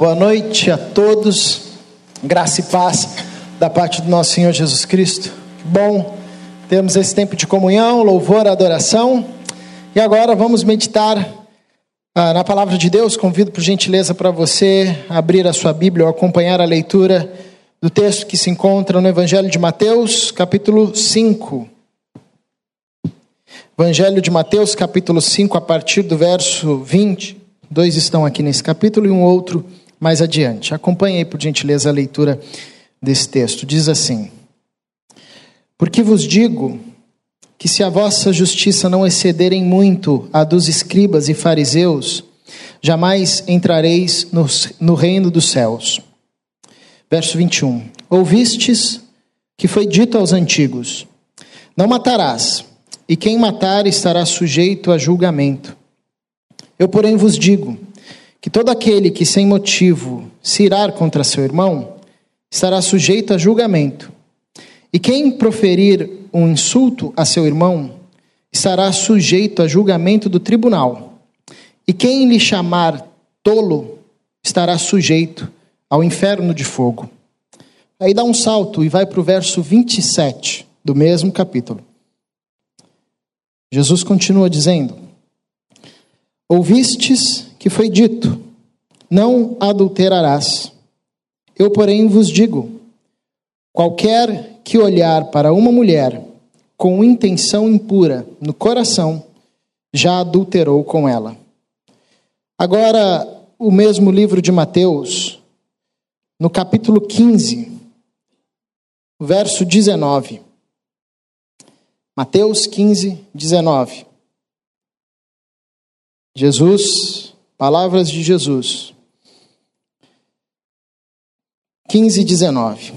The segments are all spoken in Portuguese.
Boa noite a todos, graça e paz da parte do nosso Senhor Jesus Cristo. Que bom termos esse tempo de comunhão, louvor, adoração. E agora vamos meditar ah, na palavra de Deus. Convido por gentileza para você abrir a sua Bíblia ou acompanhar a leitura do texto que se encontra no Evangelho de Mateus, capítulo 5. Evangelho de Mateus, capítulo 5, a partir do verso 20. Dois estão aqui nesse capítulo e um outro mais adiante. Acompanhe aí, por gentileza, a leitura desse texto. Diz assim: Porque vos digo que se a vossa justiça não excederem muito a dos escribas e fariseus, jamais entrareis no, no reino dos céus. Verso 21. Ouvistes que foi dito aos antigos: Não matarás, e quem matar estará sujeito a julgamento. Eu, porém, vos digo que todo aquele que sem motivo se irar contra seu irmão estará sujeito a julgamento. E quem proferir um insulto a seu irmão estará sujeito a julgamento do tribunal. E quem lhe chamar tolo estará sujeito ao inferno de fogo. Aí dá um salto e vai para o verso 27 do mesmo capítulo. Jesus continua dizendo: Ouvistes que foi dito: Não adulterarás. Eu, porém, vos digo: qualquer que olhar para uma mulher com intenção impura no coração, já adulterou com ela. Agora, o mesmo livro de Mateus, no capítulo 15, verso 19. Mateus 15, 19. Jesus, palavras de Jesus. 15 19.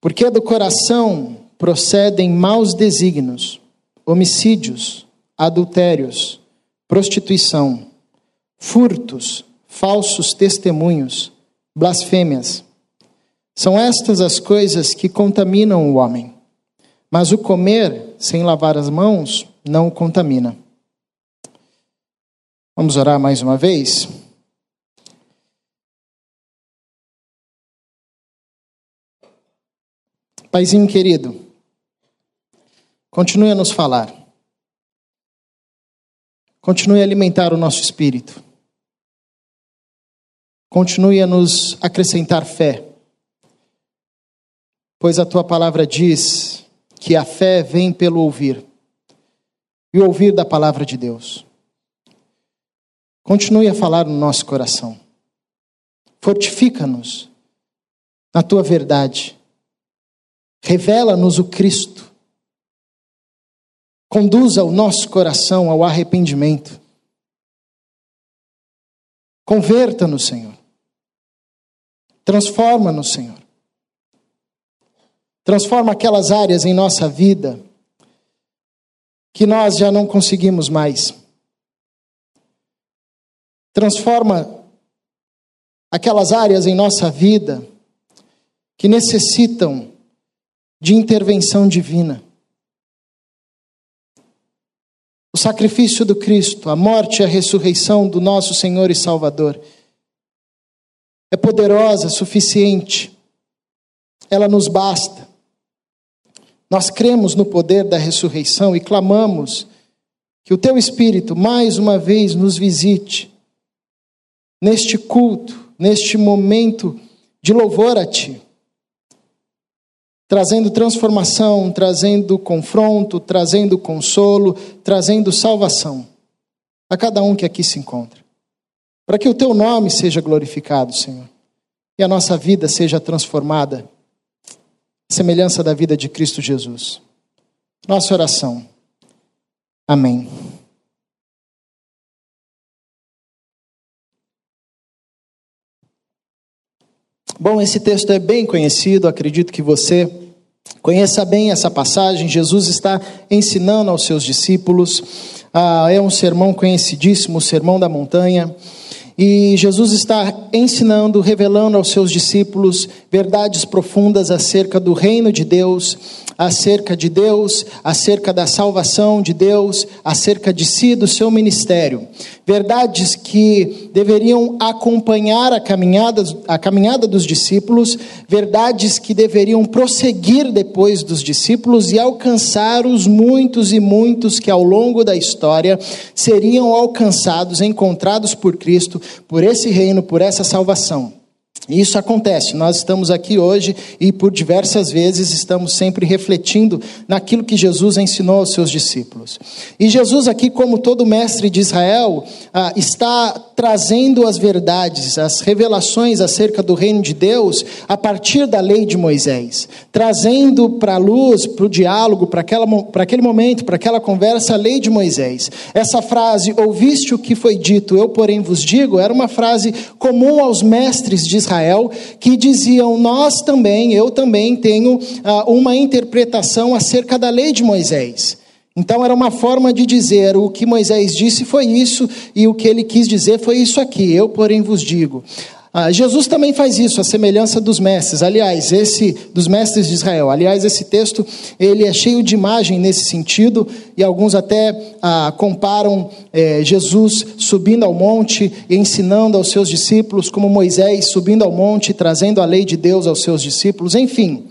Porque do coração procedem maus desígnios, homicídios, adultérios, prostituição, furtos, falsos testemunhos, blasfêmias. São estas as coisas que contaminam o homem. Mas o comer sem lavar as mãos não o contamina. Vamos orar mais uma vez? Paizinho querido, continue a nos falar. Continue a alimentar o nosso espírito. Continue a nos acrescentar fé. Pois a tua palavra diz que a fé vem pelo ouvir e ouvir da palavra de Deus. Continue a falar no nosso coração. Fortifica-nos na tua verdade. Revela-nos o Cristo. Conduza o nosso coração ao arrependimento. Converta-nos, Senhor. Transforma-nos, Senhor. Transforma aquelas áreas em nossa vida que nós já não conseguimos mais transforma aquelas áreas em nossa vida que necessitam de intervenção divina. O sacrifício do Cristo, a morte e a ressurreição do nosso Senhor e Salvador é poderosa, suficiente, ela nos basta. Nós cremos no poder da ressurreição e clamamos que o Teu Espírito mais uma vez nos visite neste culto, neste momento de louvor a Ti, trazendo transformação, trazendo confronto, trazendo consolo, trazendo salvação a cada um que aqui se encontra. Para que o Teu nome seja glorificado, Senhor, e a nossa vida seja transformada, semelhança da vida de Cristo Jesus. Nossa oração. Amém. Bom, esse texto é bem conhecido, acredito que você conheça bem essa passagem. Jesus está ensinando aos seus discípulos, ah, é um sermão conhecidíssimo, o Sermão da Montanha. E Jesus está ensinando, revelando aos seus discípulos verdades profundas acerca do reino de Deus, acerca de Deus, acerca da salvação de Deus, acerca de si, do seu ministério. Verdades que deveriam acompanhar a caminhada, a caminhada dos discípulos, verdades que deveriam prosseguir depois dos discípulos e alcançar os muitos e muitos que ao longo da história seriam alcançados, encontrados por Cristo, por esse reino, por essa salvação. Isso acontece. Nós estamos aqui hoje e por diversas vezes estamos sempre refletindo naquilo que Jesus ensinou aos seus discípulos. E Jesus, aqui, como todo mestre de Israel, ah, está trazendo as verdades, as revelações acerca do reino de Deus a partir da lei de Moisés, trazendo para a luz, para o diálogo, para aquele momento, para aquela conversa, a lei de Moisés. Essa frase, ouviste o que foi dito, eu porém vos digo, era uma frase comum aos mestres de Israel Israel que diziam: Nós também, eu também tenho ah, uma interpretação acerca da lei de Moisés. Então era uma forma de dizer: o que Moisés disse foi isso, e o que ele quis dizer foi isso aqui, eu, porém, vos digo. Ah, Jesus também faz isso, a semelhança dos mestres. Aliás, esse dos mestres de Israel. Aliás, esse texto ele é cheio de imagem nesse sentido e alguns até ah, comparam eh, Jesus subindo ao monte e ensinando aos seus discípulos, como Moisés subindo ao monte trazendo a lei de Deus aos seus discípulos. Enfim,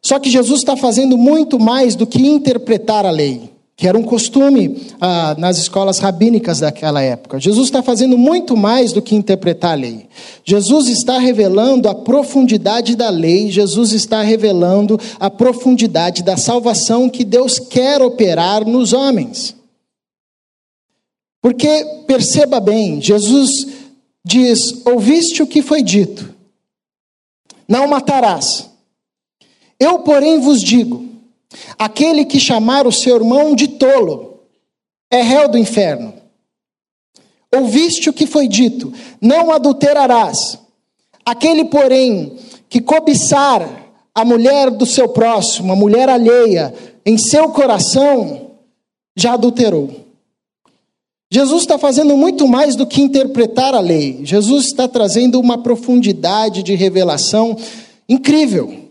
só que Jesus está fazendo muito mais do que interpretar a lei que era um costume ah, nas escolas rabínicas daquela época. Jesus está fazendo muito mais do que interpretar a lei. Jesus está revelando a profundidade da lei, Jesus está revelando a profundidade da salvação que Deus quer operar nos homens. Porque, perceba bem, Jesus diz: Ouviste o que foi dito, não matarás. Eu, porém, vos digo Aquele que chamar o seu irmão de tolo é réu do inferno. Ouviste o que foi dito: não adulterarás. Aquele, porém, que cobiçar a mulher do seu próximo, a mulher alheia, em seu coração, já adulterou. Jesus está fazendo muito mais do que interpretar a lei. Jesus está trazendo uma profundidade de revelação incrível.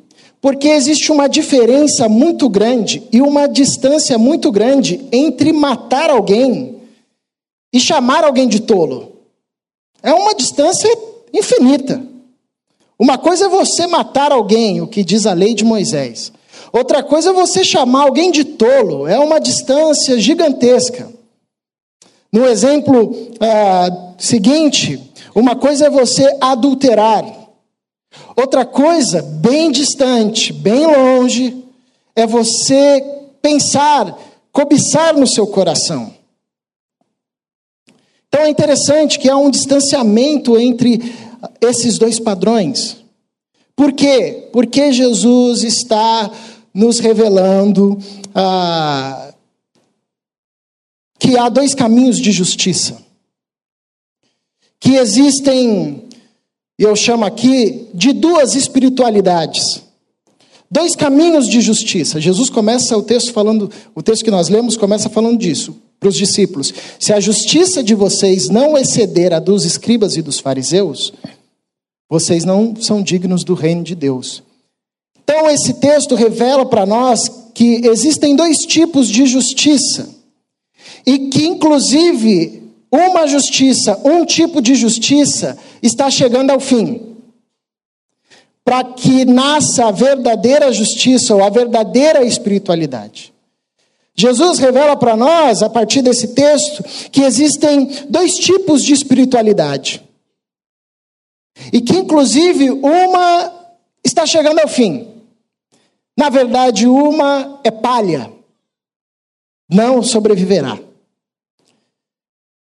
Porque existe uma diferença muito grande e uma distância muito grande entre matar alguém e chamar alguém de tolo. É uma distância infinita. Uma coisa é você matar alguém, o que diz a lei de Moisés. Outra coisa é você chamar alguém de tolo. É uma distância gigantesca. No exemplo ah, seguinte, uma coisa é você adulterar. Outra coisa, bem distante, bem longe, é você pensar, cobiçar no seu coração. Então é interessante que há um distanciamento entre esses dois padrões. Por quê? Porque Jesus está nos revelando ah, que há dois caminhos de justiça. Que existem e eu chamo aqui de duas espiritualidades. Dois caminhos de justiça. Jesus começa o texto falando, o texto que nós lemos começa falando disso para os discípulos. Se a justiça de vocês não exceder a dos escribas e dos fariseus, vocês não são dignos do reino de Deus. Então esse texto revela para nós que existem dois tipos de justiça. E que inclusive uma justiça, um tipo de justiça está chegando ao fim. Para que nasça a verdadeira justiça ou a verdadeira espiritualidade. Jesus revela para nós, a partir desse texto, que existem dois tipos de espiritualidade. E que, inclusive, uma está chegando ao fim. Na verdade, uma é palha, não sobreviverá.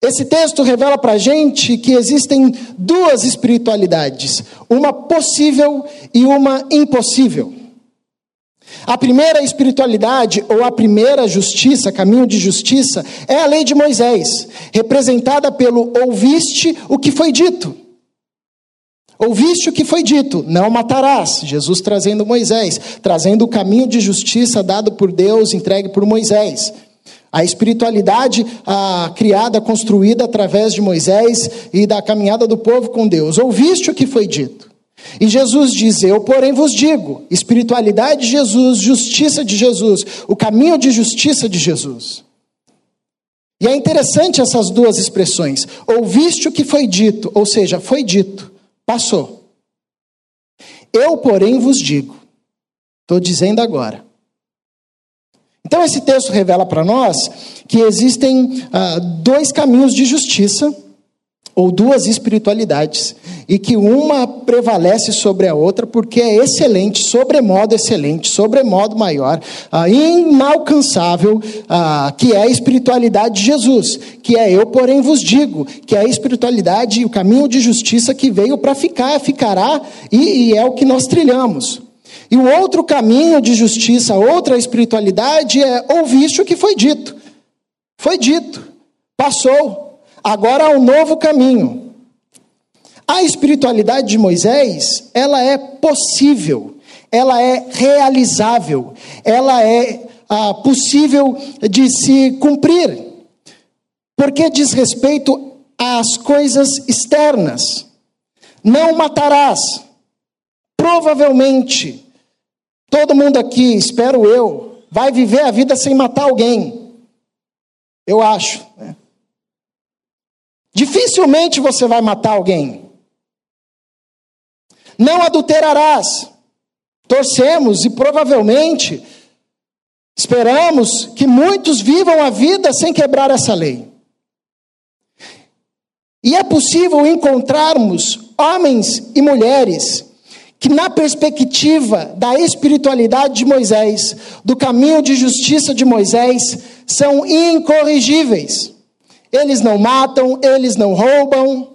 Esse texto revela para a gente que existem duas espiritualidades, uma possível e uma impossível. A primeira espiritualidade, ou a primeira justiça, caminho de justiça, é a lei de Moisés, representada pelo ouviste o que foi dito. Ouviste o que foi dito, não matarás. Jesus trazendo Moisés, trazendo o caminho de justiça dado por Deus, entregue por Moisés. A espiritualidade criada, construída através de Moisés e da caminhada do povo com Deus. Ouviste o que foi dito. E Jesus diz: Eu, porém, vos digo: espiritualidade de Jesus, justiça de Jesus, o caminho de justiça de Jesus. E é interessante essas duas expressões. Ouviste o que foi dito, ou seja, foi dito, passou. Eu, porém, vos digo. Estou dizendo agora. Então, esse texto revela para nós que existem ah, dois caminhos de justiça, ou duas espiritualidades, e que uma prevalece sobre a outra porque é excelente, sobremodo excelente, sobremodo maior, ah, inalcançável, ah, que é a espiritualidade de Jesus, que é eu, porém, vos digo, que é a espiritualidade e o caminho de justiça que veio para ficar, ficará, e, e é o que nós trilhamos. E o outro caminho de justiça, outra espiritualidade é ouviste o que foi dito. Foi dito, passou. Agora há um novo caminho. A espiritualidade de Moisés, ela é possível, ela é realizável, ela é ah, possível de se cumprir, porque diz respeito às coisas externas. Não matarás. Provavelmente Todo mundo aqui, espero eu, vai viver a vida sem matar alguém. Eu acho. Né? Dificilmente você vai matar alguém. Não adulterarás. Torcemos e provavelmente esperamos que muitos vivam a vida sem quebrar essa lei. E é possível encontrarmos homens e mulheres que, na perspectiva da espiritualidade de Moisés, do caminho de justiça de Moisés, são incorrigíveis. Eles não matam, eles não roubam,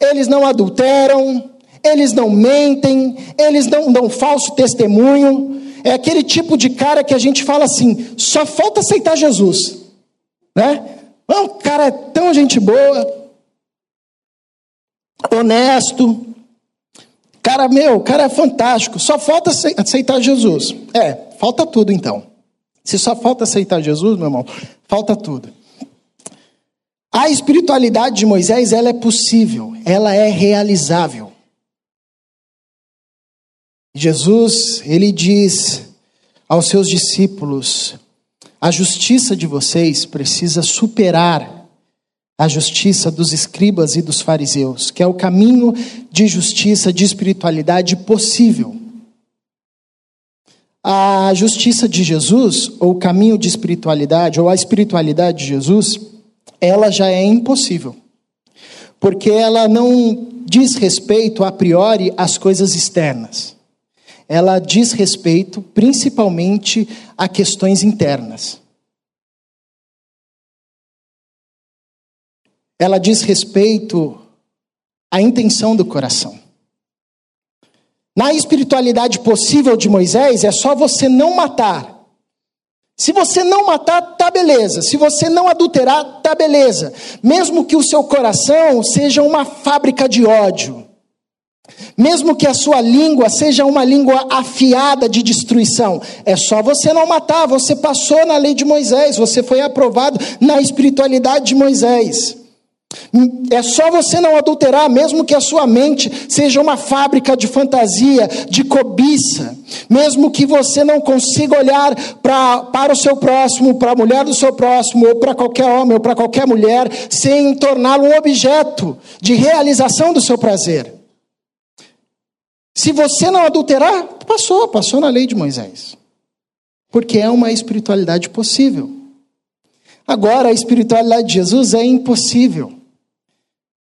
eles não adulteram, eles não mentem, eles não dão falso testemunho. É aquele tipo de cara que a gente fala assim: só falta aceitar Jesus, né? O cara é tão gente boa, honesto, Cara, meu, o cara é fantástico, só falta aceitar Jesus. É, falta tudo então. Se só falta aceitar Jesus, meu irmão, falta tudo. A espiritualidade de Moisés, ela é possível, ela é realizável. Jesus, ele diz aos seus discípulos: a justiça de vocês precisa superar a justiça dos escribas e dos fariseus, que é o caminho de justiça, de espiritualidade possível. A justiça de Jesus, ou o caminho de espiritualidade, ou a espiritualidade de Jesus, ela já é impossível. Porque ela não diz respeito a priori às coisas externas. Ela diz respeito principalmente a questões internas. Ela diz respeito à intenção do coração. Na espiritualidade possível de Moisés, é só você não matar. Se você não matar, tá beleza. Se você não adulterar, tá beleza. Mesmo que o seu coração seja uma fábrica de ódio. Mesmo que a sua língua seja uma língua afiada de destruição, é só você não matar. Você passou na lei de Moisés, você foi aprovado na espiritualidade de Moisés. É só você não adulterar, mesmo que a sua mente seja uma fábrica de fantasia, de cobiça. Mesmo que você não consiga olhar pra, para o seu próximo, para a mulher do seu próximo, ou para qualquer homem, ou para qualquer mulher, sem torná-lo um objeto de realização do seu prazer. Se você não adulterar, passou, passou na lei de Moisés. Porque é uma espiritualidade possível. Agora, a espiritualidade de Jesus é impossível.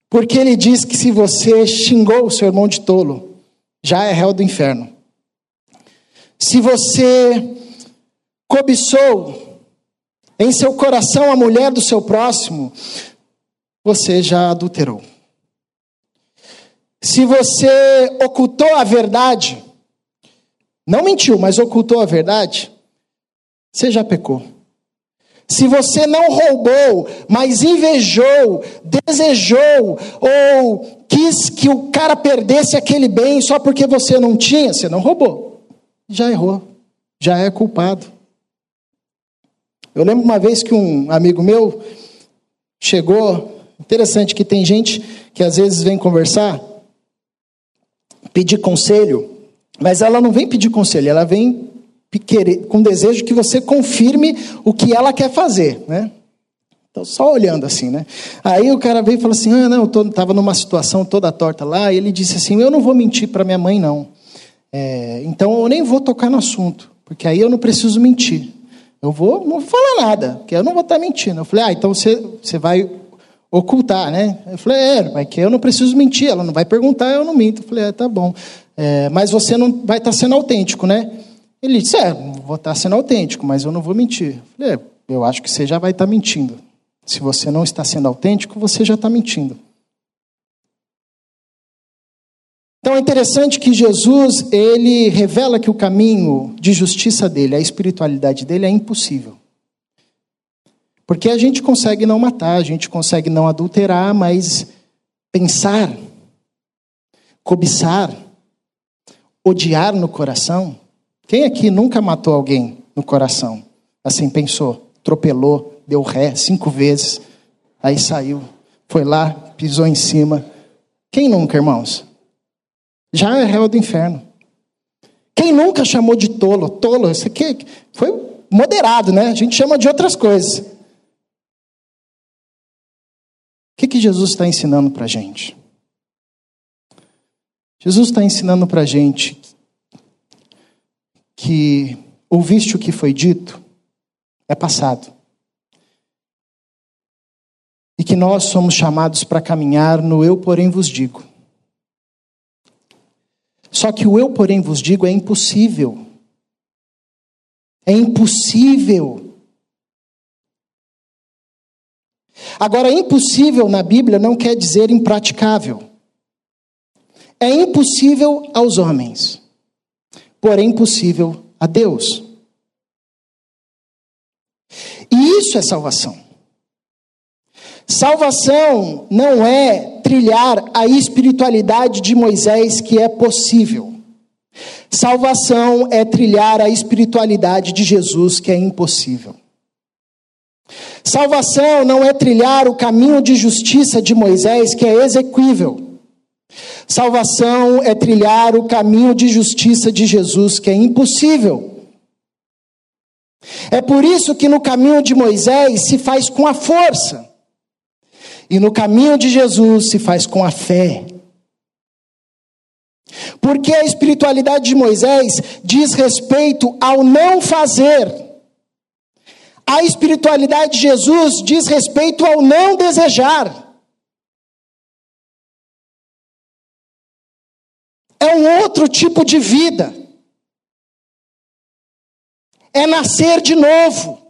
Porque ele diz que se você xingou o seu irmão de tolo, já é réu do inferno. Se você cobiçou em seu coração a mulher do seu próximo, você já adulterou. Se você ocultou a verdade, não mentiu, mas ocultou a verdade, você já pecou. Se você não roubou, mas invejou, desejou ou quis que o cara perdesse aquele bem só porque você não tinha, você não roubou. Já errou, já é culpado. Eu lembro uma vez que um amigo meu chegou, interessante que tem gente que às vezes vem conversar, pedir conselho, mas ela não vem pedir conselho, ela vem com desejo que você confirme o que ela quer fazer, né? Então, só olhando assim, né? Aí o cara veio e falou assim: Ah, não, eu estava numa situação toda torta lá. E ele disse assim: Eu não vou mentir para minha mãe, não. É, então eu nem vou tocar no assunto, porque aí eu não preciso mentir. Eu vou, não vou falar nada, porque eu não vou estar tá mentindo. Eu falei: Ah, então você, você vai ocultar, né? Eu falei: É, mas que eu não preciso mentir. Ela não vai perguntar, eu não minto. Eu falei: É, tá bom. É, mas você não vai estar tá sendo autêntico, né? Ele disse: É, vou estar sendo autêntico, mas eu não vou mentir. Eu falei: é, Eu acho que você já vai estar mentindo. Se você não está sendo autêntico, você já está mentindo. Então é interessante que Jesus, ele revela que o caminho de justiça dele, a espiritualidade dele é impossível. Porque a gente consegue não matar, a gente consegue não adulterar, mas pensar, cobiçar, odiar no coração. Quem aqui nunca matou alguém no coração? Assim pensou, atropelou, deu ré cinco vezes, aí saiu, foi lá, pisou em cima. Quem nunca, irmãos? Já é réu do inferno. Quem nunca chamou de tolo? Tolo, isso aqui foi moderado, né? A gente chama de outras coisas. O que, que Jesus está ensinando para a gente? Jesus está ensinando para a gente que ouviste o que foi dito, é passado e que nós somos chamados para caminhar no eu, porém, vos digo. Só que o eu, porém, vos digo é impossível. É impossível. Agora, impossível na Bíblia não quer dizer impraticável. É impossível aos homens, porém possível a Deus. E isso é salvação. Salvação não é trilhar a espiritualidade de Moisés que é possível. Salvação é trilhar a espiritualidade de Jesus que é impossível. Salvação não é trilhar o caminho de justiça de Moisés que é exequível. Salvação é trilhar o caminho de justiça de Jesus que é impossível. É por isso que no caminho de Moisés se faz com a força. E no caminho de Jesus se faz com a fé. Porque a espiritualidade de Moisés diz respeito ao não fazer. A espiritualidade de Jesus diz respeito ao não desejar. Outro tipo de vida. É nascer de novo.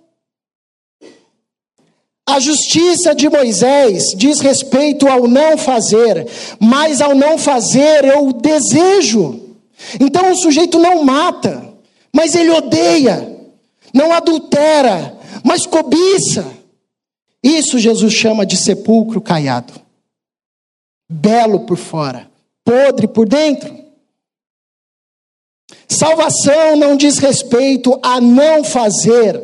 A justiça de Moisés diz respeito ao não fazer, mas ao não fazer eu desejo. Então o sujeito não mata, mas ele odeia, não adultera, mas cobiça. Isso Jesus chama de sepulcro caiado. Belo por fora, podre por dentro. Salvação não diz respeito a não fazer,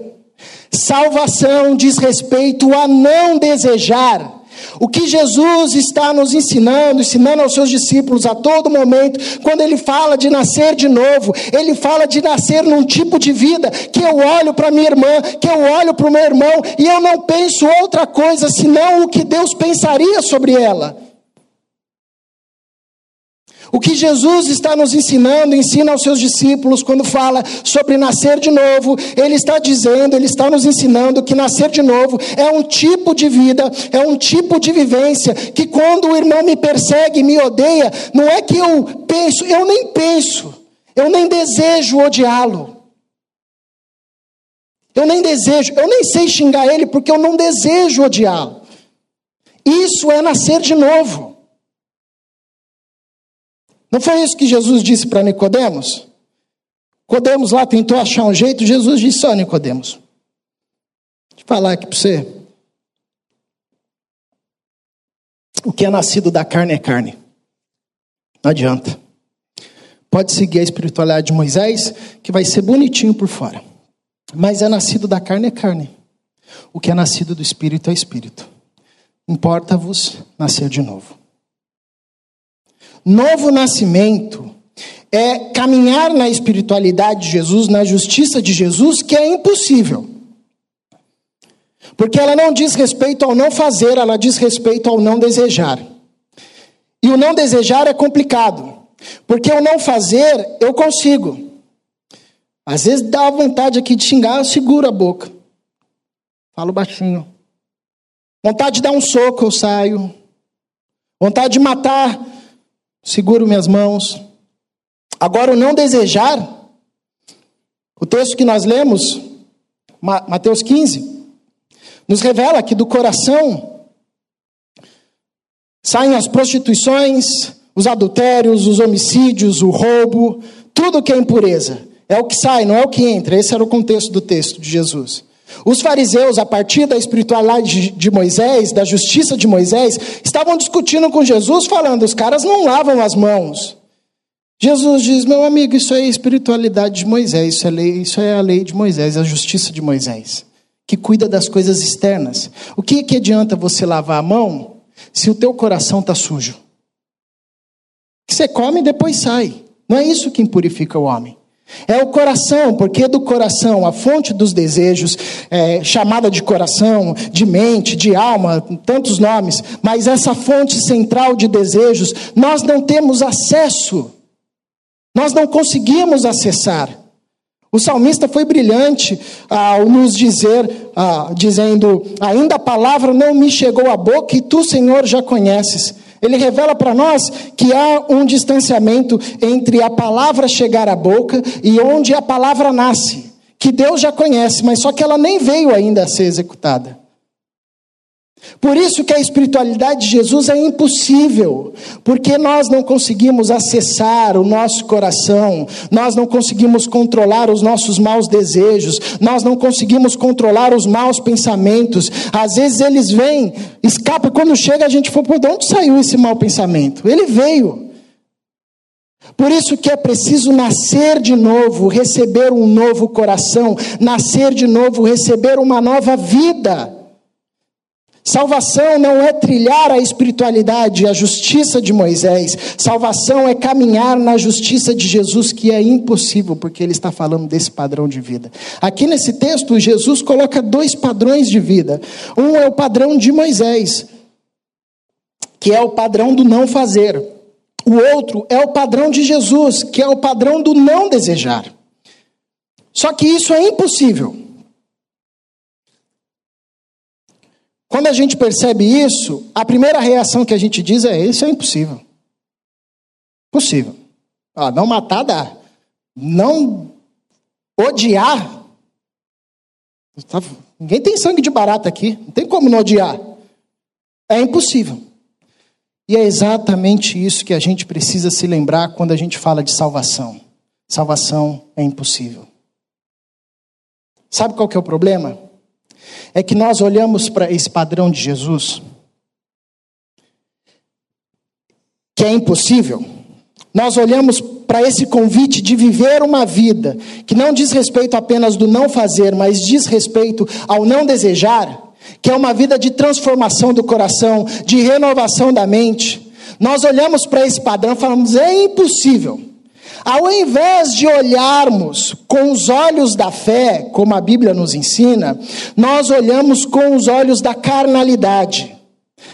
Salvação diz respeito a não desejar. O que Jesus está nos ensinando, ensinando aos seus discípulos a todo momento, quando ele fala de nascer de novo, ele fala de nascer num tipo de vida que eu olho para minha irmã, que eu olho para o meu irmão e eu não penso outra coisa senão o que Deus pensaria sobre ela. O que Jesus está nos ensinando, ensina aos seus discípulos quando fala sobre nascer de novo, ele está dizendo, ele está nos ensinando que nascer de novo é um tipo de vida, é um tipo de vivência que quando o irmão me persegue, me odeia, não é que eu penso, eu nem penso, eu nem desejo odiá-lo. Eu nem desejo, eu nem sei xingar ele porque eu não desejo odiá-lo. Isso é nascer de novo. Não foi isso que Jesus disse para Nicodemos? Nicodemos lá tentou achar um jeito, Jesus disse, ó Nicodemos, deixa eu falar aqui para você. O que é nascido da carne é carne. Não adianta. Pode seguir a espiritualidade de Moisés, que vai ser bonitinho por fora. Mas é nascido da carne é carne. O que é nascido do espírito é espírito. Importa-vos nascer de novo. Novo nascimento é caminhar na espiritualidade de Jesus, na justiça de Jesus, que é impossível. Porque ela não diz respeito ao não fazer, ela diz respeito ao não desejar. E o não desejar é complicado, porque o não fazer eu consigo. Às vezes dá vontade aqui de xingar, eu seguro a boca. Falo baixinho. Vontade de dar um soco, eu saio. Vontade de matar, seguro minhas mãos. Agora, o não desejar, o texto que nós lemos, Mateus 15, nos revela que do coração saem as prostituições, os adultérios, os homicídios, o roubo, tudo que é impureza. É o que sai, não é o que entra. Esse era o contexto do texto de Jesus. Os fariseus, a partir da espiritualidade de Moisés, da justiça de Moisés, estavam discutindo com Jesus, falando: os caras não lavam as mãos. Jesus diz: meu amigo, isso é espiritualidade de Moisés, isso é, lei, isso é a lei de Moisés, a justiça de Moisés, que cuida das coisas externas. O que, que adianta você lavar a mão se o teu coração está sujo? Que você come e depois sai. Não é isso que impurifica o homem. É o coração, porque do coração, a fonte dos desejos, é, chamada de coração, de mente, de alma, tantos nomes, mas essa fonte central de desejos, nós não temos acesso, nós não conseguimos acessar. O salmista foi brilhante ao nos dizer, ah, dizendo: Ainda a palavra não me chegou à boca e tu, Senhor, já conheces. Ele revela para nós que há um distanciamento entre a palavra chegar à boca e onde a palavra nasce, que Deus já conhece, mas só que ela nem veio ainda a ser executada. Por isso que a espiritualidade de Jesus é impossível, porque nós não conseguimos acessar o nosso coração, nós não conseguimos controlar os nossos maus desejos, nós não conseguimos controlar os maus pensamentos. Às vezes eles vêm, escapa, quando chega a gente fala, por de onde saiu esse mau pensamento? Ele veio. Por isso que é preciso nascer de novo, receber um novo coração, nascer de novo, receber uma nova vida. Salvação não é trilhar a espiritualidade, a justiça de Moisés. Salvação é caminhar na justiça de Jesus, que é impossível, porque ele está falando desse padrão de vida. Aqui nesse texto, Jesus coloca dois padrões de vida. Um é o padrão de Moisés, que é o padrão do não fazer. O outro é o padrão de Jesus, que é o padrão do não desejar. Só que isso é impossível. Quando a gente percebe isso, a primeira reação que a gente diz é: isso é impossível. Possível. Ah, não matar dá. Não odiar. Tá, ninguém tem sangue de barata aqui. Não tem como não odiar. É impossível. E é exatamente isso que a gente precisa se lembrar quando a gente fala de salvação. Salvação é impossível. Sabe qual que é o problema? É que nós olhamos para esse padrão de Jesus, que é impossível, nós olhamos para esse convite de viver uma vida que não diz respeito apenas do não fazer, mas diz respeito ao não desejar, que é uma vida de transformação do coração, de renovação da mente. Nós olhamos para esse padrão e falamos: é impossível. Ao invés de olharmos com os olhos da fé, como a Bíblia nos ensina, nós olhamos com os olhos da carnalidade,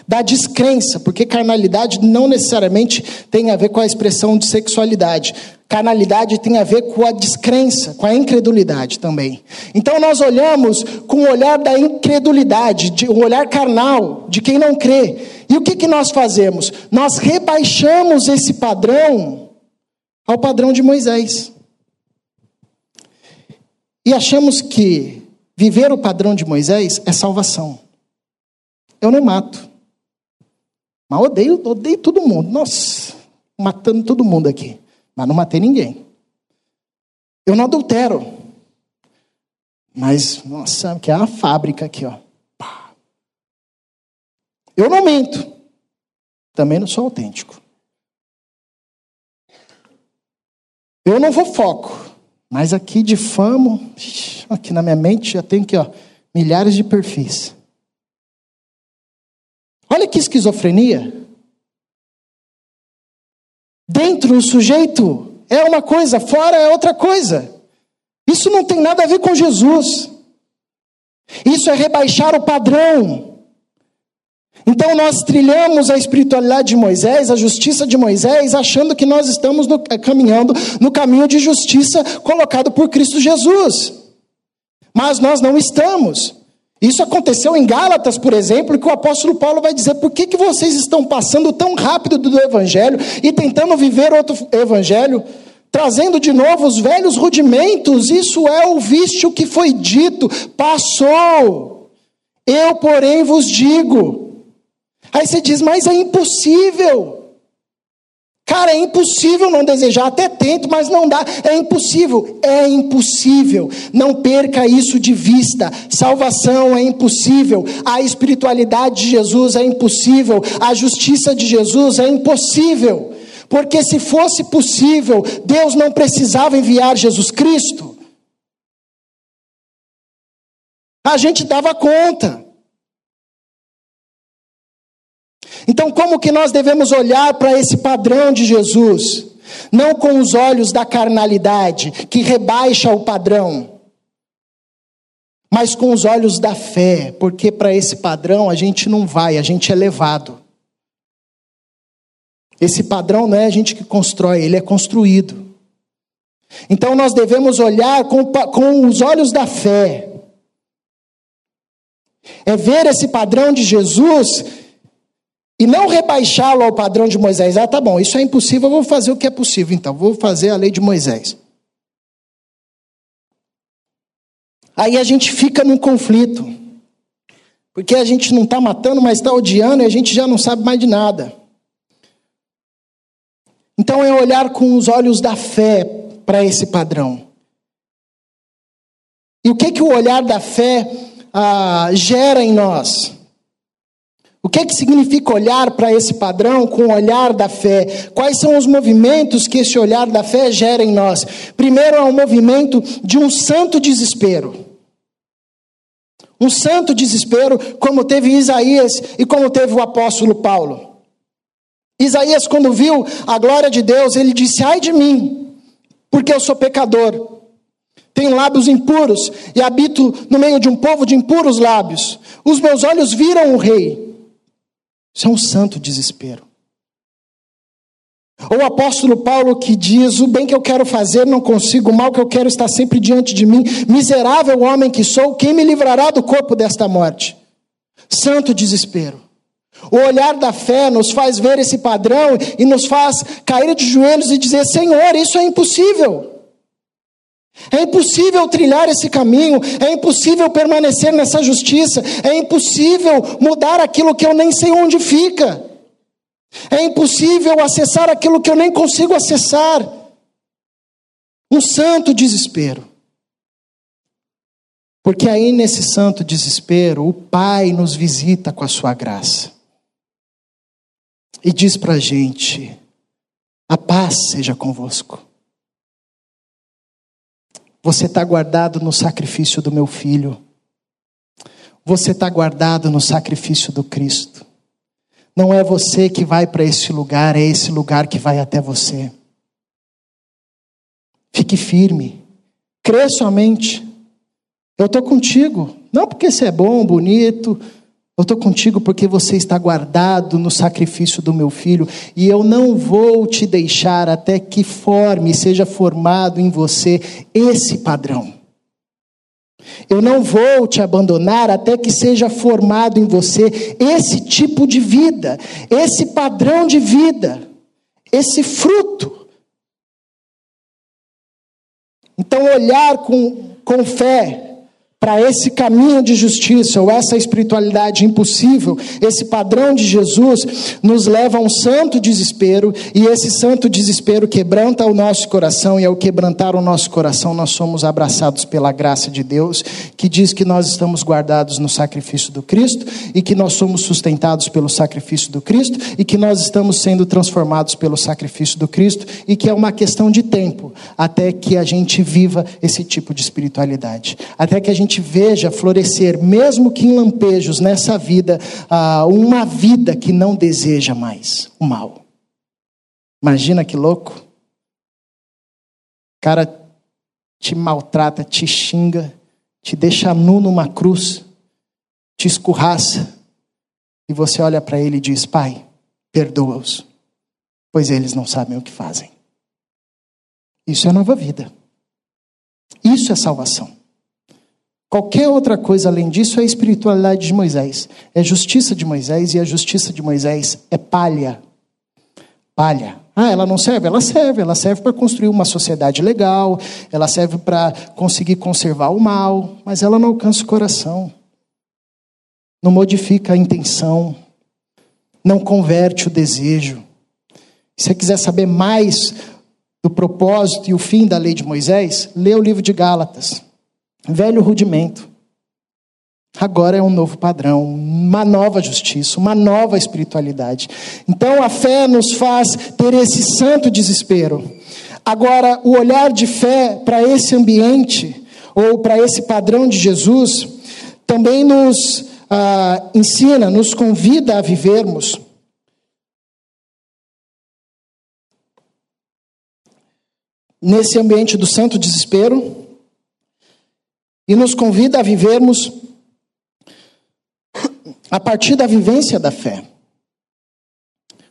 da descrença, porque carnalidade não necessariamente tem a ver com a expressão de sexualidade. Carnalidade tem a ver com a descrença, com a incredulidade também. Então nós olhamos com o olhar da incredulidade, de, o olhar carnal, de quem não crê. E o que, que nós fazemos? Nós rebaixamos esse padrão ao padrão de Moisés. E achamos que viver o padrão de Moisés é salvação. Eu não mato. Mas odeio, odeio todo mundo. Nossa, matando todo mundo aqui. Mas não matei ninguém. Eu não adultero. Mas, nossa, que é uma fábrica aqui, ó. Eu não minto. Também não sou autêntico. Eu não fofoco, mas aqui difamo, aqui na minha mente já tenho que ó, milhares de perfis. Olha que esquizofrenia. Dentro o sujeito é uma coisa, fora é outra coisa. Isso não tem nada a ver com Jesus. Isso é rebaixar o padrão. Então nós trilhamos a espiritualidade de Moisés, a justiça de Moisés, achando que nós estamos no, eh, caminhando no caminho de justiça colocado por Cristo Jesus. Mas nós não estamos. Isso aconteceu em Gálatas, por exemplo, que o apóstolo Paulo vai dizer: por que, que vocês estão passando tão rápido do evangelho e tentando viver outro evangelho? Trazendo de novo os velhos rudimentos, isso é ouviste o que foi dito, passou. Eu, porém, vos digo. Aí você diz, mas é impossível. Cara, é impossível não desejar, até tento, mas não dá. É impossível, é impossível. Não perca isso de vista. Salvação é impossível. A espiritualidade de Jesus é impossível. A justiça de Jesus é impossível. Porque se fosse possível, Deus não precisava enviar Jesus Cristo. A gente dava conta. Então, como que nós devemos olhar para esse padrão de Jesus? Não com os olhos da carnalidade, que rebaixa o padrão, mas com os olhos da fé, porque para esse padrão a gente não vai, a gente é levado. Esse padrão não é a gente que constrói, ele é construído. Então nós devemos olhar com, com os olhos da fé. É ver esse padrão de Jesus e não rebaixá-lo ao padrão de Moisés. Ah, tá bom, isso é impossível, eu vou fazer o que é possível, então, vou fazer a lei de Moisés. Aí a gente fica num conflito, porque a gente não está matando, mas está odiando e a gente já não sabe mais de nada. Então é olhar com os olhos da fé para esse padrão. E o que, que o olhar da fé ah, gera em nós? O que, é que significa olhar para esse padrão com o olhar da fé? Quais são os movimentos que esse olhar da fé gera em nós? Primeiro é um movimento de um santo desespero. Um santo desespero, como teve Isaías e como teve o apóstolo Paulo. Isaías, quando viu a glória de Deus, ele disse: Ai de mim, porque eu sou pecador. Tenho lábios impuros e habito no meio de um povo de impuros lábios. Os meus olhos viram o rei isso é um santo desespero. Ou o apóstolo Paulo que diz: O bem que eu quero fazer não consigo, o mal que eu quero está sempre diante de mim. Miserável homem que sou, quem me livrará do corpo desta morte? Santo desespero. O olhar da fé nos faz ver esse padrão e nos faz cair de joelhos e dizer: Senhor, isso é impossível. É impossível trilhar esse caminho, é impossível permanecer nessa justiça, é impossível mudar aquilo que eu nem sei onde fica, é impossível acessar aquilo que eu nem consigo acessar. Um santo desespero. Porque aí nesse santo desespero, o Pai nos visita com a sua graça e diz para a gente: a paz seja convosco. Você está guardado no sacrifício do meu filho. Você está guardado no sacrifício do Cristo. Não é você que vai para esse lugar, é esse lugar que vai até você. Fique firme. Crê somente. Eu estou contigo. Não porque você é bom, bonito, eu estou contigo porque você está guardado no sacrifício do meu filho, e eu não vou te deixar até que forme, seja formado em você esse padrão. Eu não vou te abandonar até que seja formado em você esse tipo de vida, esse padrão de vida, esse fruto. Então, olhar com, com fé para esse caminho de justiça ou essa espiritualidade impossível, esse padrão de Jesus nos leva a um santo desespero e esse santo desespero quebranta o nosso coração e ao quebrantar o nosso coração nós somos abraçados pela graça de Deus, que diz que nós estamos guardados no sacrifício do Cristo e que nós somos sustentados pelo sacrifício do Cristo e que nós estamos sendo transformados pelo sacrifício do Cristo e que é uma questão de tempo até que a gente viva esse tipo de espiritualidade, até que a gente gente veja florescer, mesmo que em lampejos nessa vida, ah, uma vida que não deseja mais o mal. Imagina que louco. O cara te maltrata, te xinga, te deixa nu numa cruz, te escorraça, e você olha para ele e diz: Pai, perdoa-os, pois eles não sabem o que fazem. Isso é nova vida. Isso é salvação. Qualquer outra coisa além disso é a espiritualidade de Moisés. É justiça de Moisés e a justiça de Moisés é palha. Palha. Ah, ela não serve? Ela serve. Ela serve para construir uma sociedade legal, ela serve para conseguir conservar o mal, mas ela não alcança o coração. Não modifica a intenção, não converte o desejo. Se você quiser saber mais do propósito e o fim da lei de Moisés, lê o livro de Gálatas. Velho rudimento. Agora é um novo padrão, uma nova justiça, uma nova espiritualidade. Então a fé nos faz ter esse santo desespero. Agora, o olhar de fé para esse ambiente, ou para esse padrão de Jesus, também nos ah, ensina, nos convida a vivermos nesse ambiente do santo desespero e nos convida a vivermos a partir da vivência da fé.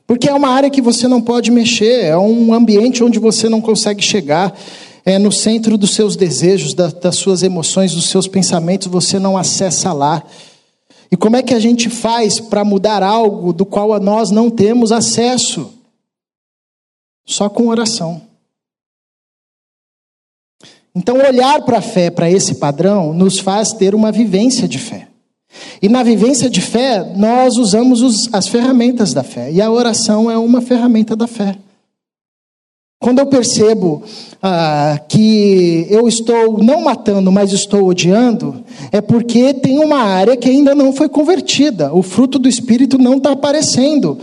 Porque é uma área que você não pode mexer, é um ambiente onde você não consegue chegar, é no centro dos seus desejos, da, das suas emoções, dos seus pensamentos, você não acessa lá. E como é que a gente faz para mudar algo do qual nós não temos acesso? Só com oração. Então, olhar para a fé, para esse padrão, nos faz ter uma vivência de fé. E na vivência de fé, nós usamos os, as ferramentas da fé. E a oração é uma ferramenta da fé. Quando eu percebo ah, que eu estou não matando, mas estou odiando, é porque tem uma área que ainda não foi convertida. O fruto do Espírito não está aparecendo.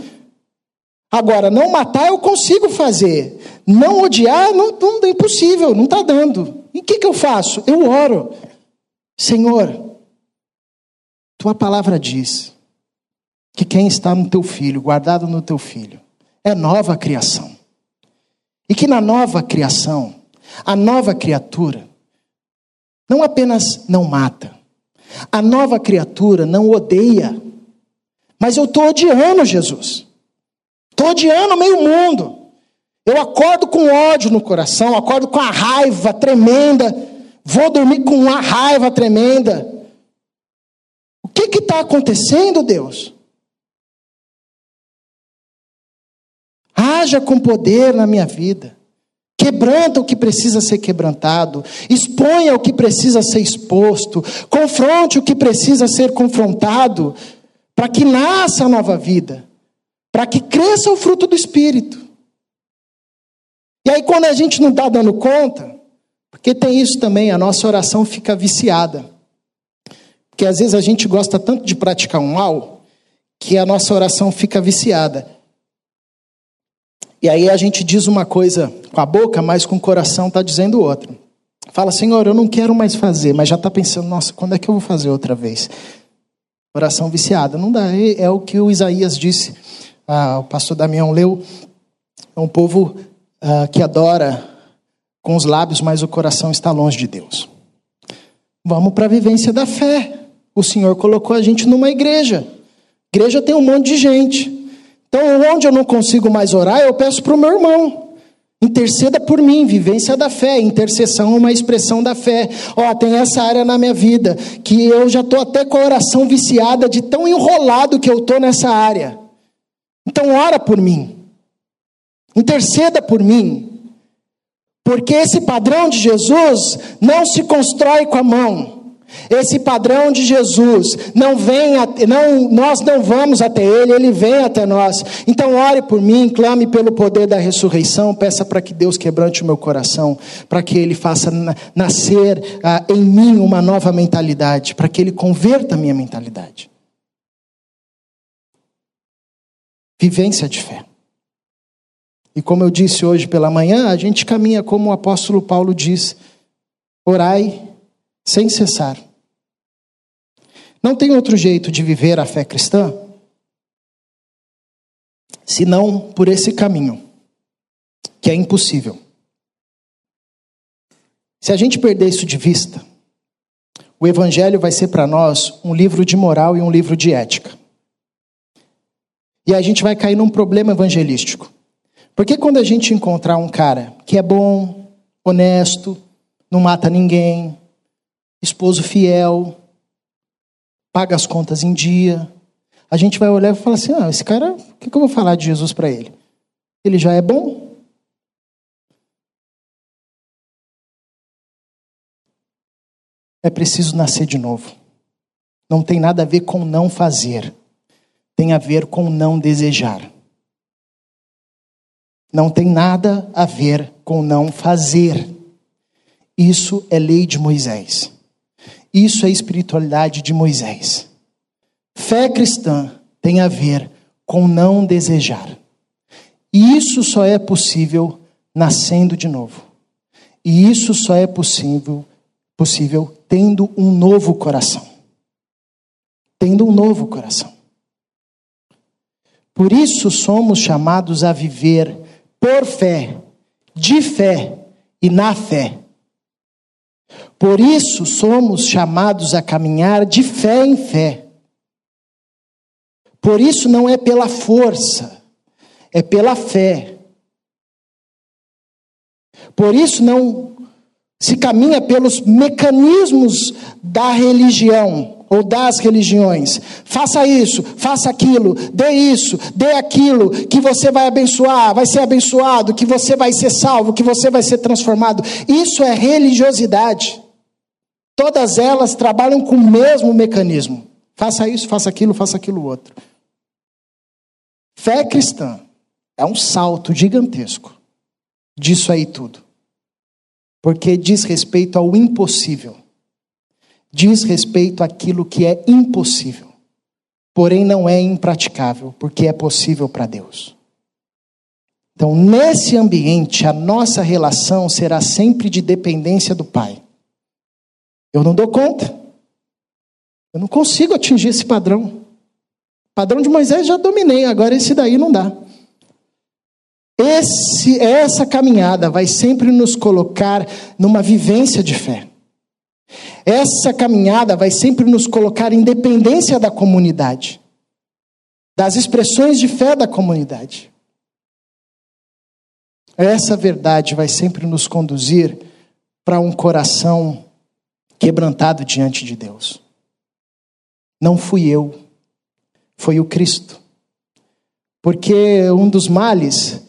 Agora, não matar eu consigo fazer. Não odiar não, não é impossível, não está dando. E o que, que eu faço? Eu oro. Senhor, tua palavra diz que quem está no teu filho, guardado no teu filho, é nova criação. E que na nova criação, a nova criatura, não apenas não mata, a nova criatura não odeia, mas eu estou odiando Jesus, estou odiando meio mundo. Eu acordo com ódio no coração, acordo com a raiva tremenda, vou dormir com uma raiva tremenda. O que está acontecendo, Deus? Haja com poder na minha vida. Quebranta o que precisa ser quebrantado, exponha o que precisa ser exposto, confronte o que precisa ser confrontado, para que nasça a nova vida, para que cresça o fruto do Espírito. E aí, quando a gente não está dando conta, porque tem isso também, a nossa oração fica viciada. Porque às vezes a gente gosta tanto de praticar um mal, que a nossa oração fica viciada. E aí a gente diz uma coisa com a boca, mas com o coração está dizendo outra. Fala, Senhor, eu não quero mais fazer, mas já está pensando, nossa, quando é que eu vou fazer outra vez? Oração viciada. Não dá, é, o que o Isaías disse, ah, o pastor Damião leu. É um povo uh, que adora com os lábios, mas o coração está longe de Deus. Vamos para a vivência da fé. O Senhor colocou a gente numa igreja. Igreja tem um monte de gente. Então, onde eu não consigo mais orar, eu peço para o meu irmão. Interceda por mim, vivência da fé. Intercessão é uma expressão da fé. Ó, tem essa área na minha vida que eu já estou até com a oração viciada de tão enrolado que eu estou nessa área. Então, ora por mim. Interceda por mim. Porque esse padrão de Jesus não se constrói com a mão. Esse padrão de Jesus não vem, não, nós não vamos até ele, ele vem até nós. Então ore por mim, clame pelo poder da ressurreição, peça para que Deus quebrante o meu coração, para que ele faça nascer uh, em mim uma nova mentalidade, para que ele converta a minha mentalidade. Vivência de fé. E como eu disse hoje pela manhã, a gente caminha como o apóstolo Paulo diz: orai sem cessar. Não tem outro jeito de viver a fé cristã senão por esse caminho, que é impossível. Se a gente perder isso de vista, o Evangelho vai ser para nós um livro de moral e um livro de ética. E a gente vai cair num problema evangelístico. Porque quando a gente encontrar um cara que é bom, honesto, não mata ninguém, esposo fiel, paga as contas em dia, a gente vai olhar e falar assim: ah, esse cara, o que, que eu vou falar de Jesus para ele? Ele já é bom? É preciso nascer de novo. Não tem nada a ver com não fazer, tem a ver com não desejar. Não tem nada a ver com não fazer. Isso é lei de Moisés. Isso é espiritualidade de Moisés. Fé cristã tem a ver com não desejar. E isso só é possível nascendo de novo. E isso só é possível possível tendo um novo coração. Tendo um novo coração. Por isso somos chamados a viver por fé, de fé e na fé. Por isso somos chamados a caminhar de fé em fé. Por isso não é pela força, é pela fé. Por isso não se caminha pelos mecanismos da religião ou das religiões. Faça isso, faça aquilo, dê isso, dê aquilo, que você vai abençoar, vai ser abençoado, que você vai ser salvo, que você vai ser transformado. Isso é religiosidade. Todas elas trabalham com o mesmo mecanismo. Faça isso, faça aquilo, faça aquilo outro. Fé cristã é um salto gigantesco disso aí tudo. Porque diz respeito ao impossível diz respeito àquilo que é impossível, porém não é impraticável, porque é possível para Deus. Então, nesse ambiente, a nossa relação será sempre de dependência do Pai. Eu não dou conta. Eu não consigo atingir esse padrão. O padrão de Moisés já dominei, agora esse daí não dá. Esse, essa caminhada vai sempre nos colocar numa vivência de fé. Essa caminhada vai sempre nos colocar em dependência da comunidade, das expressões de fé da comunidade. Essa verdade vai sempre nos conduzir para um coração quebrantado diante de Deus. Não fui eu, foi o Cristo. Porque um dos males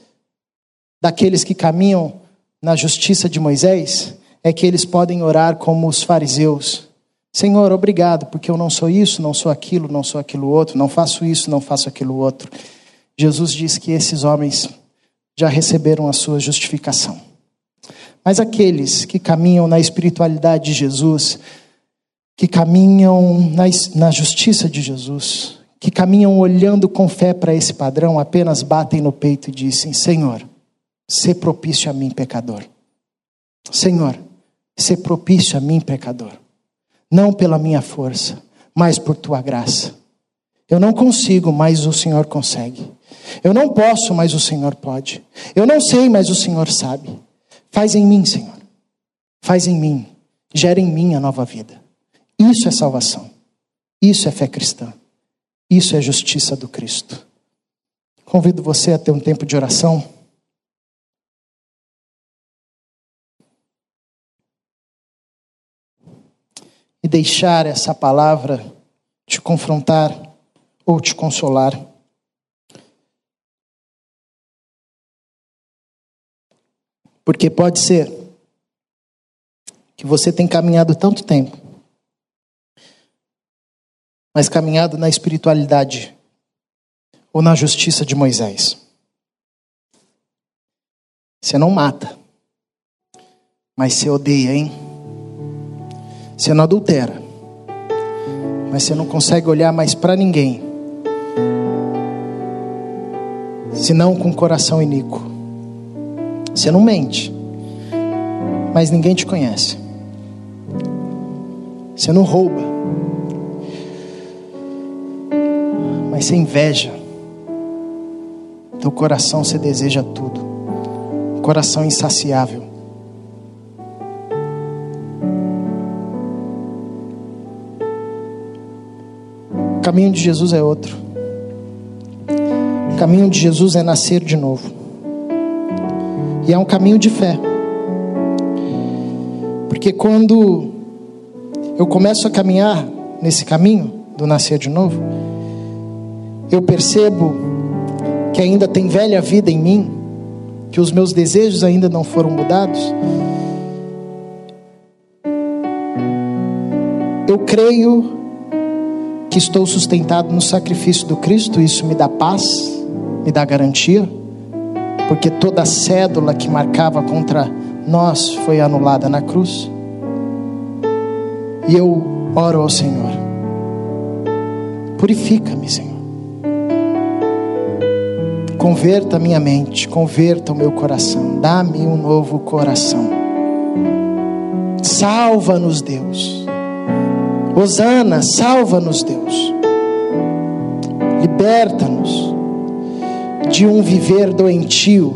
daqueles que caminham na justiça de Moisés é que eles podem orar como os fariseus. Senhor, obrigado, porque eu não sou isso, não sou aquilo, não sou aquilo outro, não faço isso, não faço aquilo outro. Jesus diz que esses homens já receberam a sua justificação. Mas aqueles que caminham na espiritualidade de Jesus, que caminham na, na justiça de Jesus, que caminham olhando com fé para esse padrão, apenas batem no peito e dizem: Senhor, se propício a mim, pecador. Senhor, ser propício a mim, pecador. Não pela minha força, mas por tua graça. Eu não consigo, mas o Senhor consegue. Eu não posso, mas o Senhor pode. Eu não sei, mas o Senhor sabe. Faz em mim, Senhor. Faz em mim. Gera em mim a nova vida. Isso é salvação. Isso é fé cristã. Isso é justiça do Cristo. Convido você a ter um tempo de oração. E deixar essa palavra te confrontar ou te consolar. Porque pode ser que você tenha caminhado tanto tempo, mas caminhado na espiritualidade ou na justiça de Moisés. Você não mata, mas você odeia, hein? Você não adultera, mas você não consegue olhar mais para ninguém, senão com o coração iníquo. Você não mente, mas ninguém te conhece. Você não rouba, mas você inveja. Teu coração você deseja tudo. Coração insaciável. Caminho de Jesus é outro. O caminho de Jesus é nascer de novo. E é um caminho de fé. Porque quando eu começo a caminhar nesse caminho do nascer de novo, eu percebo que ainda tem velha vida em mim, que os meus desejos ainda não foram mudados. Eu creio que estou sustentado no sacrifício do Cristo, isso me dá paz, me dá garantia, porque toda a cédula que marcava contra nós foi anulada na cruz. E eu oro ao Senhor, purifica-me, Senhor. Converta minha mente, converta o meu coração, dá-me um novo coração. Salva-nos, Deus. Osana, salva-nos, Deus. Liberta-nos de um viver doentio,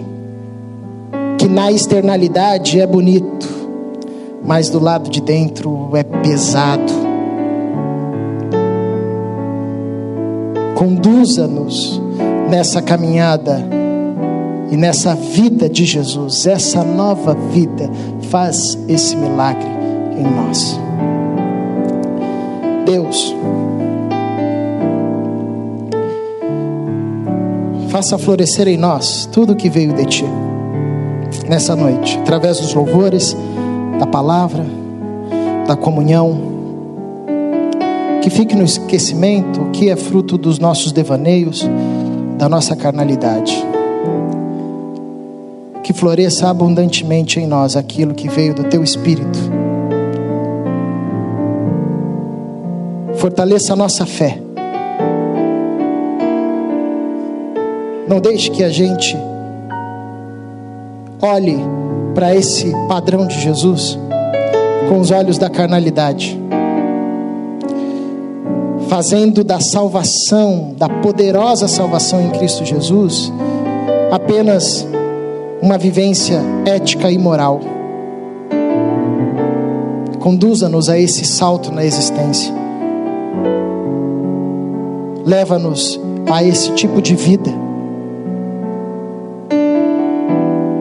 que na externalidade é bonito, mas do lado de dentro é pesado. Conduza-nos nessa caminhada e nessa vida de Jesus, essa nova vida, faz esse milagre em nós. Deus, faça florescer em nós tudo que veio de Ti nessa noite, através dos louvores, da palavra, da comunhão. Que fique no esquecimento o que é fruto dos nossos devaneios, da nossa carnalidade. Que floresça abundantemente em nós aquilo que veio do Teu Espírito. Fortaleça a nossa fé. Não deixe que a gente olhe para esse padrão de Jesus com os olhos da carnalidade, fazendo da salvação, da poderosa salvação em Cristo Jesus, apenas uma vivência ética e moral. Conduza-nos a esse salto na existência. Leva-nos a esse tipo de vida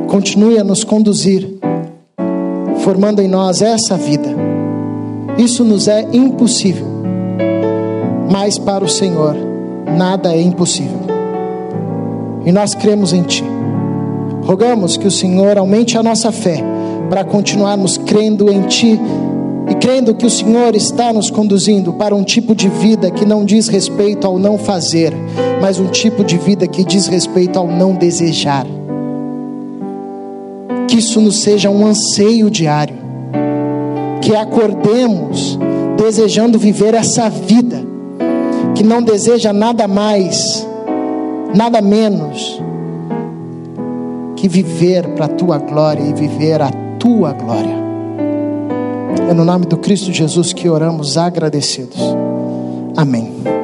continue a nos conduzir, formando em nós essa vida. Isso nos é impossível, mas para o Senhor nada é impossível. E nós cremos em Ti. Rogamos que o Senhor aumente a nossa fé para continuarmos crendo em Ti e crendo que o Senhor está nos conduzindo para um tipo de vida que não diz respeito ao não fazer, mas um tipo de vida que diz respeito ao não desejar que isso nos seja um anseio diário, que acordemos desejando viver essa vida, que não deseja nada mais, nada menos que viver para a tua glória e viver a tua glória. É no nome do Cristo Jesus que oramos agradecidos. Amém.